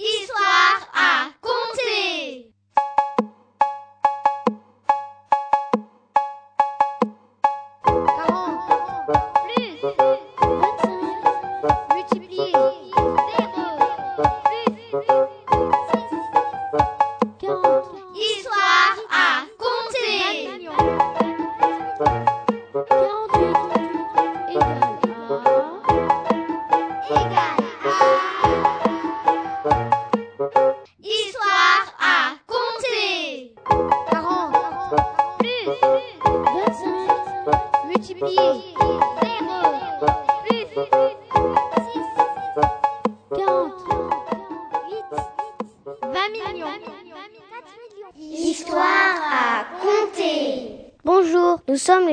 Histoire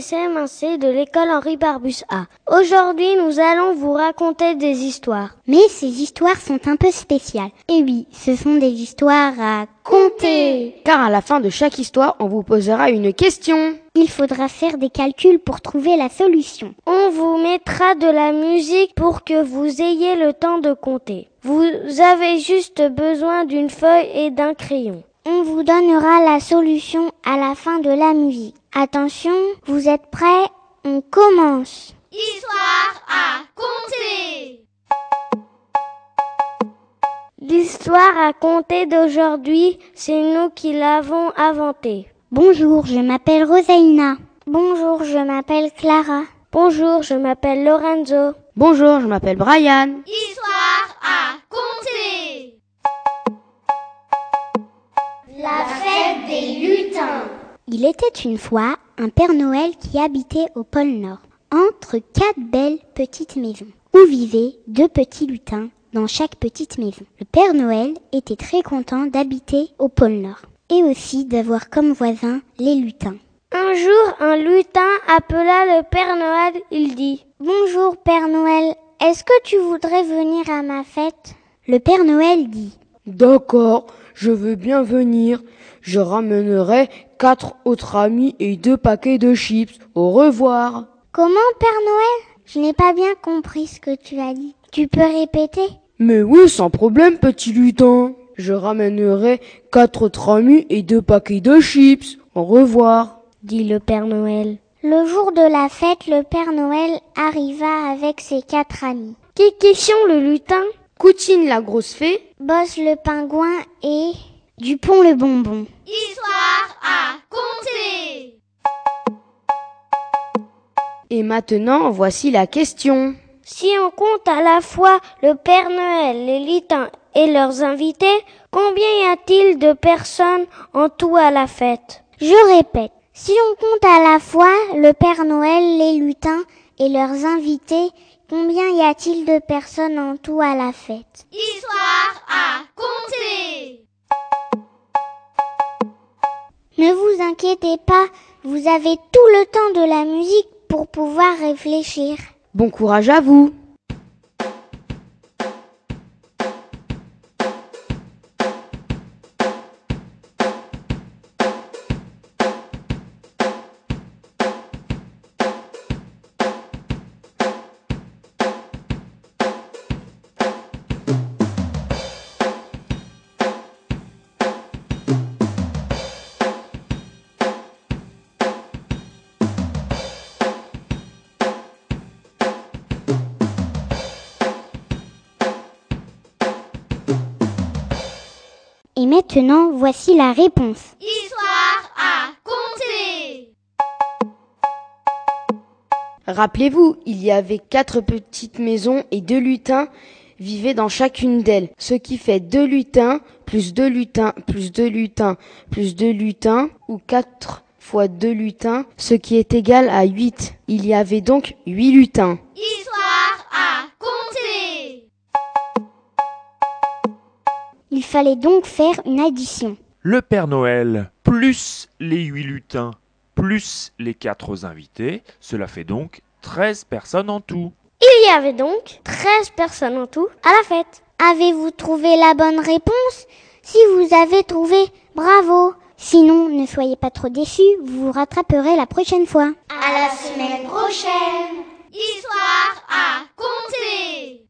CM1C de l'école Henri Barbus A. Aujourd'hui, nous allons vous raconter des histoires. Mais ces histoires sont un peu spéciales. Et oui, ce sont des histoires à compter. Car à la fin de chaque histoire, on vous posera une question. Il faudra faire des calculs pour trouver la solution. On vous mettra de la musique pour que vous ayez le temps de compter. Vous avez juste besoin d'une feuille et d'un crayon. On vous donnera la solution à la fin de la musique. Attention, vous êtes prêts? On commence. Histoire à compter. L'histoire à compter d'aujourd'hui, c'est nous qui l'avons inventée. Bonjour, je m'appelle Rosaina. Bonjour, je m'appelle Clara. Bonjour, je m'appelle Lorenzo. Bonjour, je m'appelle Brian. Histoire à compter. La fête des lutins. Il était une fois un Père Noël qui habitait au pôle Nord, entre quatre belles petites maisons, où vivaient deux petits lutins dans chaque petite maison. Le Père Noël était très content d'habiter au pôle Nord, et aussi d'avoir comme voisins les lutins. Un jour, un lutin appela le Père Noël. Il dit Bonjour Père Noël, est-ce que tu voudrais venir à ma fête? Le Père Noël dit D'accord, je veux bien venir. Je ramènerai quatre autres amis et deux paquets de chips. Au revoir. Comment Père Noël? Je n'ai pas bien compris ce que tu as dit. Tu peux répéter? Mais oui, sans problème, petit lutin. Je ramènerai quatre autres amis et deux paquets de chips. Au revoir. dit le Père Noël. Le jour de la fête, le Père Noël arriva avec ses quatre amis. Kékéchon le lutin, Coutine la grosse fée. Boss le pingouin et Dupont le bonbon. Histoire à compter. Et maintenant, voici la question. Si on compte à la fois le Père Noël, les lutins et leurs invités, combien y a-t-il de personnes en tout à la fête? Je répète, si on compte à la fois le Père Noël, les lutins et leurs invités, combien y a-t-il de personnes en tout à la fête? Histoire à compter. Ne vous inquiétez pas, vous avez tout le temps de la musique pour pouvoir réfléchir. Bon courage à vous. Et maintenant, voici la réponse. Histoire à compter. Rappelez-vous, il y avait quatre petites maisons et deux lutins vivaient dans chacune d'elles, ce qui fait deux lutins plus deux lutins plus deux lutins plus deux lutins ou quatre fois deux lutins, ce qui est égal à huit. Il y avait donc huit lutins. Histoire Il fallait donc faire une addition. Le Père Noël plus les huit lutins plus les quatre invités, cela fait donc 13 personnes en tout. Il y avait donc 13 personnes en tout à la fête. Avez-vous trouvé la bonne réponse? Si vous avez trouvé, bravo. Sinon, ne soyez pas trop déçus, vous vous rattraperez la prochaine fois. À la semaine prochaine. Histoire à compter.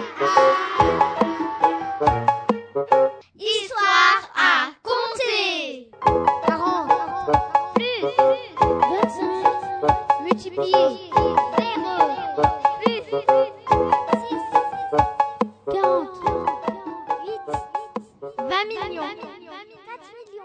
Multiplier. Zéro.